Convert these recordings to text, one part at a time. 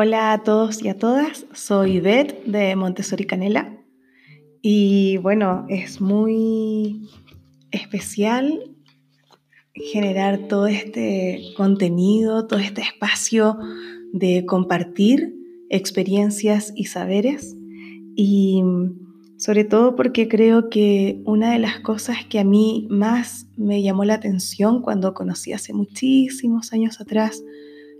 Hola a todos y a todas, soy Beth de Montessori Canela y bueno, es muy especial generar todo este contenido, todo este espacio de compartir experiencias y saberes y sobre todo porque creo que una de las cosas que a mí más me llamó la atención cuando conocí hace muchísimos años atrás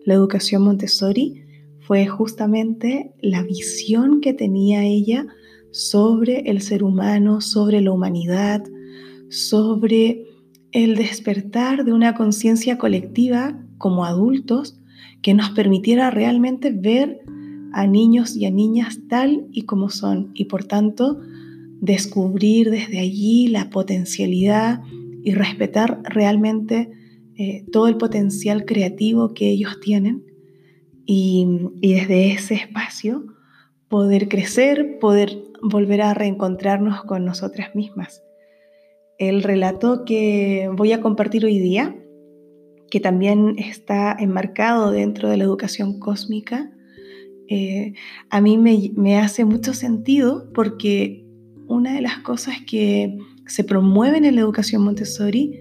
la educación Montessori fue justamente la visión que tenía ella sobre el ser humano, sobre la humanidad, sobre el despertar de una conciencia colectiva como adultos que nos permitiera realmente ver a niños y a niñas tal y como son y por tanto descubrir desde allí la potencialidad y respetar realmente eh, todo el potencial creativo que ellos tienen y, desde ese espacio poder crecer, poder volver a reencontrarnos con nosotras mismas. El relato que voy a compartir hoy día, que también está enmarcado dentro de la educación cósmica, eh, a mí me, me, hace mucho sentido porque una de las cosas que se promueven en la educación Montessori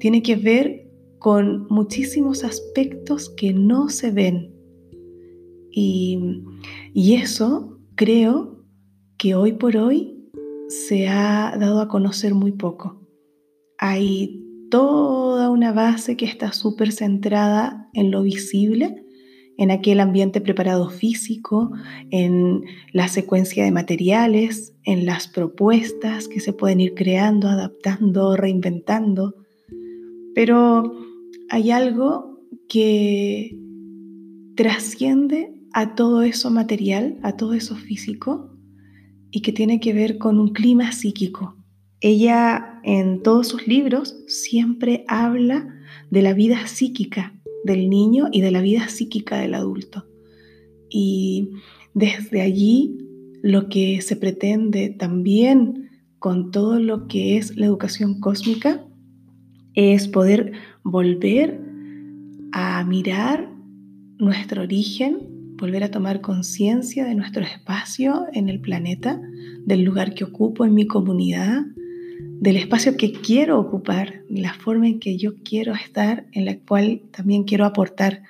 tiene que ver con muchísimos aspectos que no se ven y, eso creo que hoy por hoy se ha dado a conocer muy poco. Hay toda una base que está súper centrada en lo visible, en aquel ambiente preparado físico, en la secuencia de materiales, en las propuestas que se pueden ir creando, adaptando, reinventando. Pero hay algo que trasciende a todo eso material, a todo eso físico y que tiene que ver con un clima psíquico. Ella en todos sus libros siempre habla de la vida psíquica del niño y de la vida psíquica del adulto. Y desde allí lo que se pretende también con todo lo que es la educación cósmica es poder volver a mirar nuestro origen volver a tomar conciencia de nuestro espacio en el planeta, del lugar que ocupo en mi comunidad, del espacio que quiero ocupar, la forma en que yo quiero estar, en la cual también quiero aportar,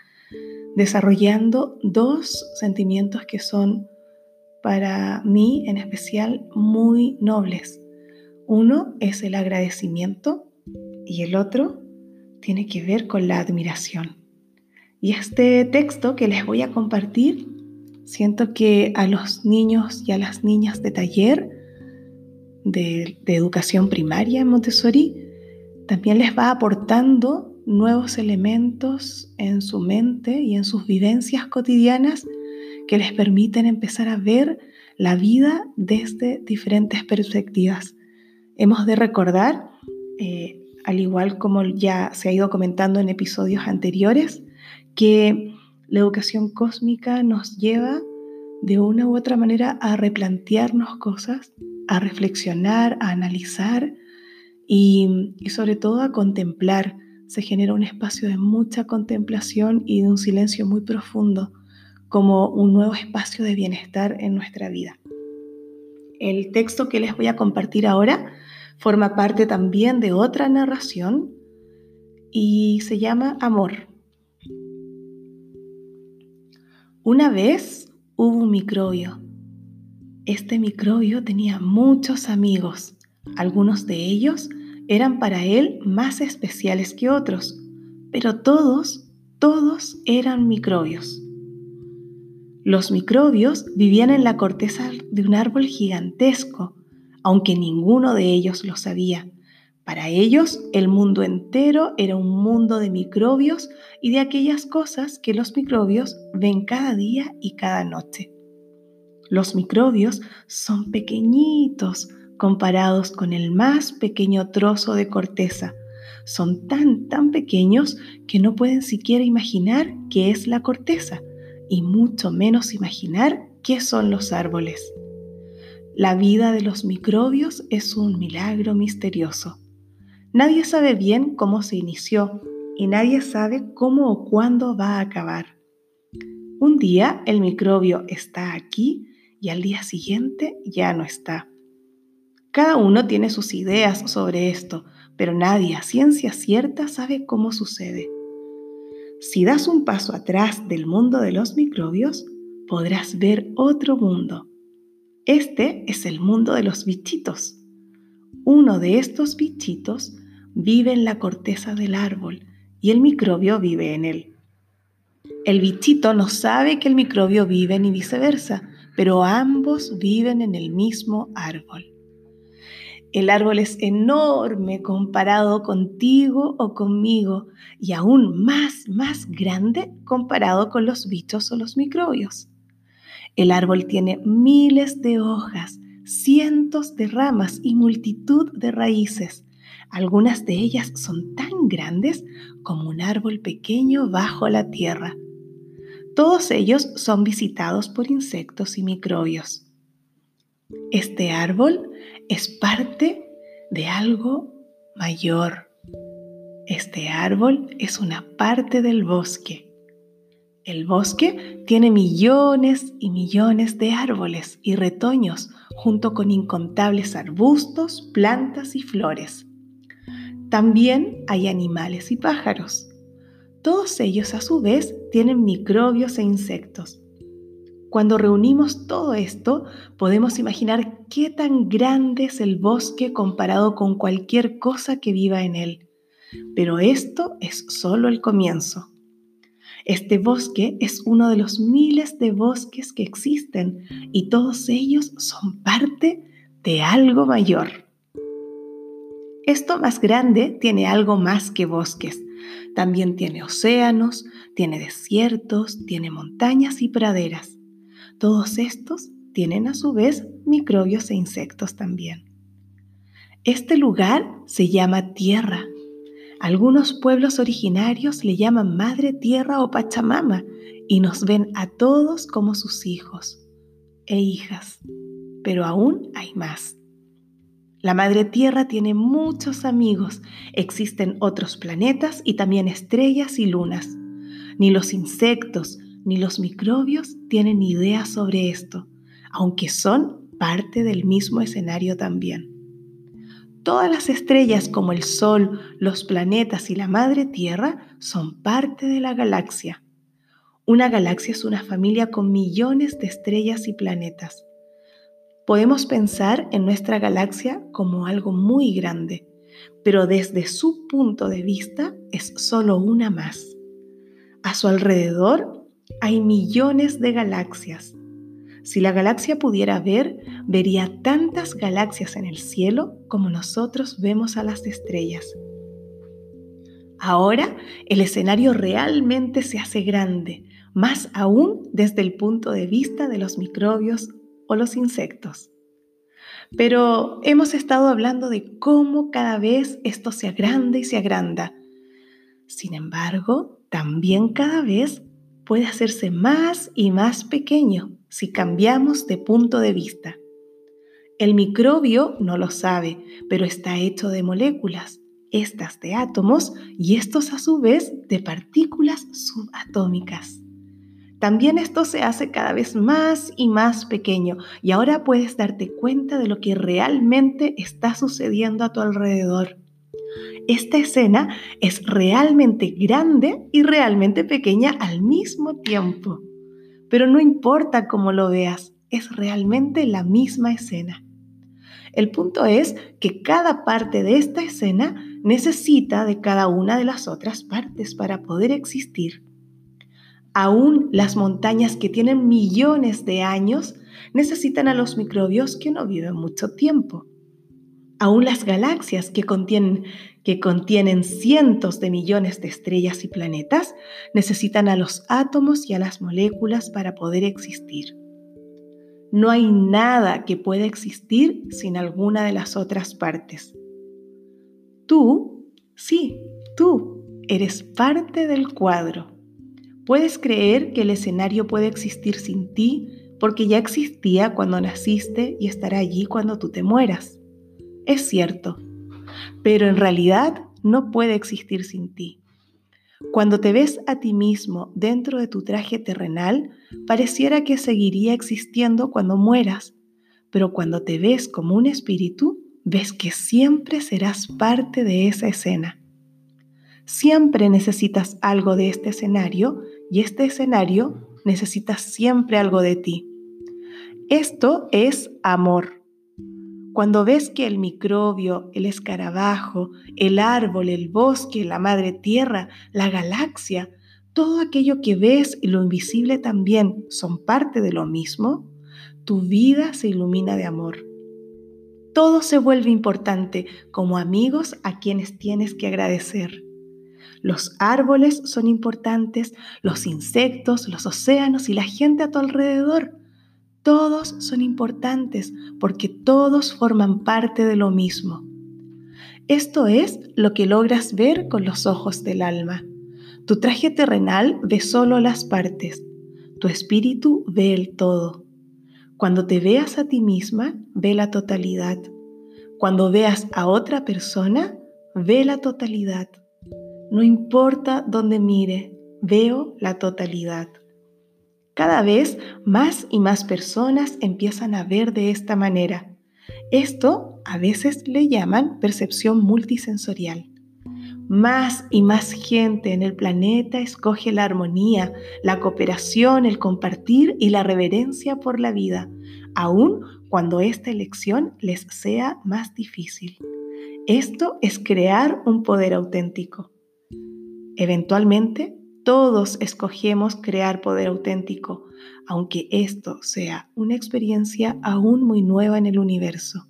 desarrollando dos sentimientos que son para mí en especial muy nobles. Uno es el agradecimiento y el otro tiene que ver con la admiración. Y este texto que les voy a compartir, siento que a los niños y a las niñas de taller de, educación primaria en Montessori, también les va aportando nuevos elementos en su mente y en sus vivencias cotidianas que les permiten empezar a ver la vida desde diferentes perspectivas. Hemos de recordar, eh, al igual como ya se ha ido comentando en episodios anteriores, que la educación cósmica nos lleva de una u otra manera a replantearnos cosas, a reflexionar, a analizar y, sobre todo a contemplar. Se genera un espacio de mucha contemplación y de un silencio muy profundo como un nuevo espacio de bienestar en nuestra vida. El texto que les voy a compartir ahora forma parte también de otra narración y se llama Amor. Una vez hubo un microbio. Este microbio tenía muchos amigos. Algunos de ellos eran para él más especiales que otros, pero todos, todos eran microbios. Los microbios vivían en la corteza de un árbol gigantesco, aunque ninguno de ellos lo sabía. Para ellos, el mundo entero era un mundo de microbios y de aquellas cosas que los microbios ven cada día y cada noche. Los microbios son pequeñitos comparados con el más pequeño trozo de corteza. Son tan, tan pequeños que no pueden siquiera imaginar qué es la corteza y mucho menos imaginar qué son los árboles. La vida de los microbios es un milagro misterioso. Nadie sabe bien cómo se inició y nadie sabe cómo o cuándo va a acabar. Un día el microbio está aquí y al día siguiente ya no está. Cada uno tiene sus ideas sobre esto, pero nadie a ciencia cierta sabe cómo sucede. Si das un paso atrás del mundo de los microbios, podrás ver otro mundo. Este es el mundo de los bichitos. Uno de estos bichitos vive en la corteza del árbol y el microbio vive en él. El bichito no sabe que el microbio vive ni viceversa, pero ambos viven en el mismo árbol. El árbol es enorme comparado contigo o conmigo y aún más, más grande comparado con los bichos o los microbios. El árbol tiene miles de hojas, cientos de ramas y multitud de raíces. Algunas de ellas son tan grandes como un árbol pequeño bajo la tierra. Todos ellos son visitados por insectos y microbios. Este árbol es parte de algo mayor. Este árbol es una parte del bosque. El bosque tiene millones y millones de árboles y retoños junto con incontables arbustos, plantas y flores. También hay animales y pájaros. Todos ellos a su vez tienen microbios e insectos. Cuando reunimos todo esto, podemos imaginar qué tan grande es el bosque comparado con cualquier cosa que viva en él. Pero esto es solo el comienzo. Este bosque es uno de los miles de bosques que existen y todos ellos son parte de algo mayor. Esto más grande tiene algo más que bosques también tiene océanos, tiene desiertos, tiene montañas y praderas. Todos estos tienen a su vez microbios e insectos también. Este lugar se llama Tierra. Algunos pueblos originarios le llaman Madre Tierra o Pachamama y nos ven a todos como sus hijos e hijas. Pero aún hay más. La Madre Tierra tiene muchos amigos. Existen otros planetas y también estrellas y lunas. Ni los insectos ni los microbios tienen idea sobre esto, aunque son parte del mismo escenario también. Todas las estrellas como el Sol, los planetas y la Madre Tierra son parte de la galaxia. Una galaxia es una familia con millones de estrellas y planetas. Podemos pensar en nuestra galaxia como algo muy grande, pero desde su punto de vista es solo una más. A su alrededor hay millones de galaxias. Si la galaxia pudiera ver, vería tantas galaxias en el cielo como nosotros vemos a las estrellas. Ahora el escenario realmente se hace grande, más aún desde el punto de vista de los microbios o los insectos. Pero hemos estado hablando de cómo cada vez esto se agranda y se agranda. Sin embargo, también cada vez puede hacerse más y más pequeño si cambiamos de punto de vista. El microbio no lo sabe, pero está hecho de moléculas, estas de átomos y estos a su vez de partículas subatómicas. También esto se hace cada vez más y más pequeño y ahora puedes darte cuenta de lo que realmente está sucediendo a tu alrededor. Esta escena es realmente grande y realmente pequeña al mismo tiempo. Pero no importa cómo lo veas, es realmente la misma escena. El punto es que cada parte de esta escena necesita de cada una de las otras partes para poder existir. Aún las montañas que tienen millones de años necesitan a los microbios que no viven mucho tiempo. Aún las galaxias que contienen, que contienen cientos de millones de estrellas y planetas necesitan a los átomos y a las moléculas para poder existir. No hay nada que pueda existir sin alguna de las otras partes. Tú, sí, tú, eres parte del cuadro. Puedes creer que el escenario puede existir sin ti porque ya existía cuando naciste y estará allí cuando tú te mueras. Es cierto, pero en realidad no puede existir sin ti. Cuando te ves a ti mismo dentro de tu traje terrenal, pareciera que seguiría existiendo cuando mueras, pero cuando te ves como un espíritu, ves que siempre serás parte de esa escena. Siempre necesitas algo de este escenario y este escenario necesita siempre algo de ti. Esto es amor. Cuando ves que el microbio, el escarabajo, el árbol, el bosque, la madre tierra, la galaxia, todo aquello que ves y lo invisible también son parte de lo mismo, tu vida se ilumina de amor. Todo se vuelve importante como amigos a quienes tienes que agradecer. Los árboles son importantes, los insectos, los océanos y la gente a tu alrededor. Todos son importantes porque todos forman parte de lo mismo. Esto es lo que logras ver con los ojos del alma. Tu traje terrenal ve solo las partes, tu espíritu ve el todo. Cuando te veas a ti misma, ve la totalidad. Cuando veas a otra persona, ve la totalidad. No importa dónde mire, veo la totalidad. Cada vez más y más personas empiezan a ver de esta manera. Esto a veces le llaman percepción multisensorial. Más y más gente en el planeta escoge la armonía, la cooperación, el compartir y la reverencia por la vida, aun cuando esta elección les sea más difícil. Esto es crear un poder auténtico. Eventualmente, todos escogemos crear poder auténtico, aunque esto sea una experiencia aún muy nueva en el universo.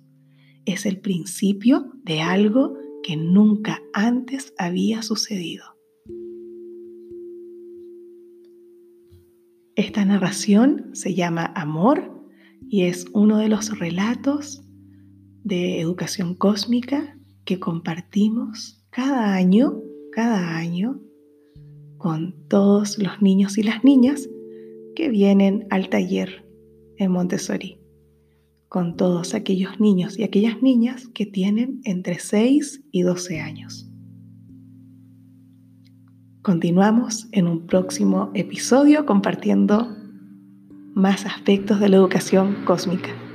Es el principio de algo que nunca antes había sucedido. Esta narración se llama Amor y es uno de los relatos de educación cósmica que compartimos cada año, cada año con todos los niños y las niñas que vienen al taller en Montessori, con todos aquellos niños y aquellas niñas que tienen entre 6 y 12 años. Continuamos en un próximo episodio compartiendo más aspectos de la educación cósmica.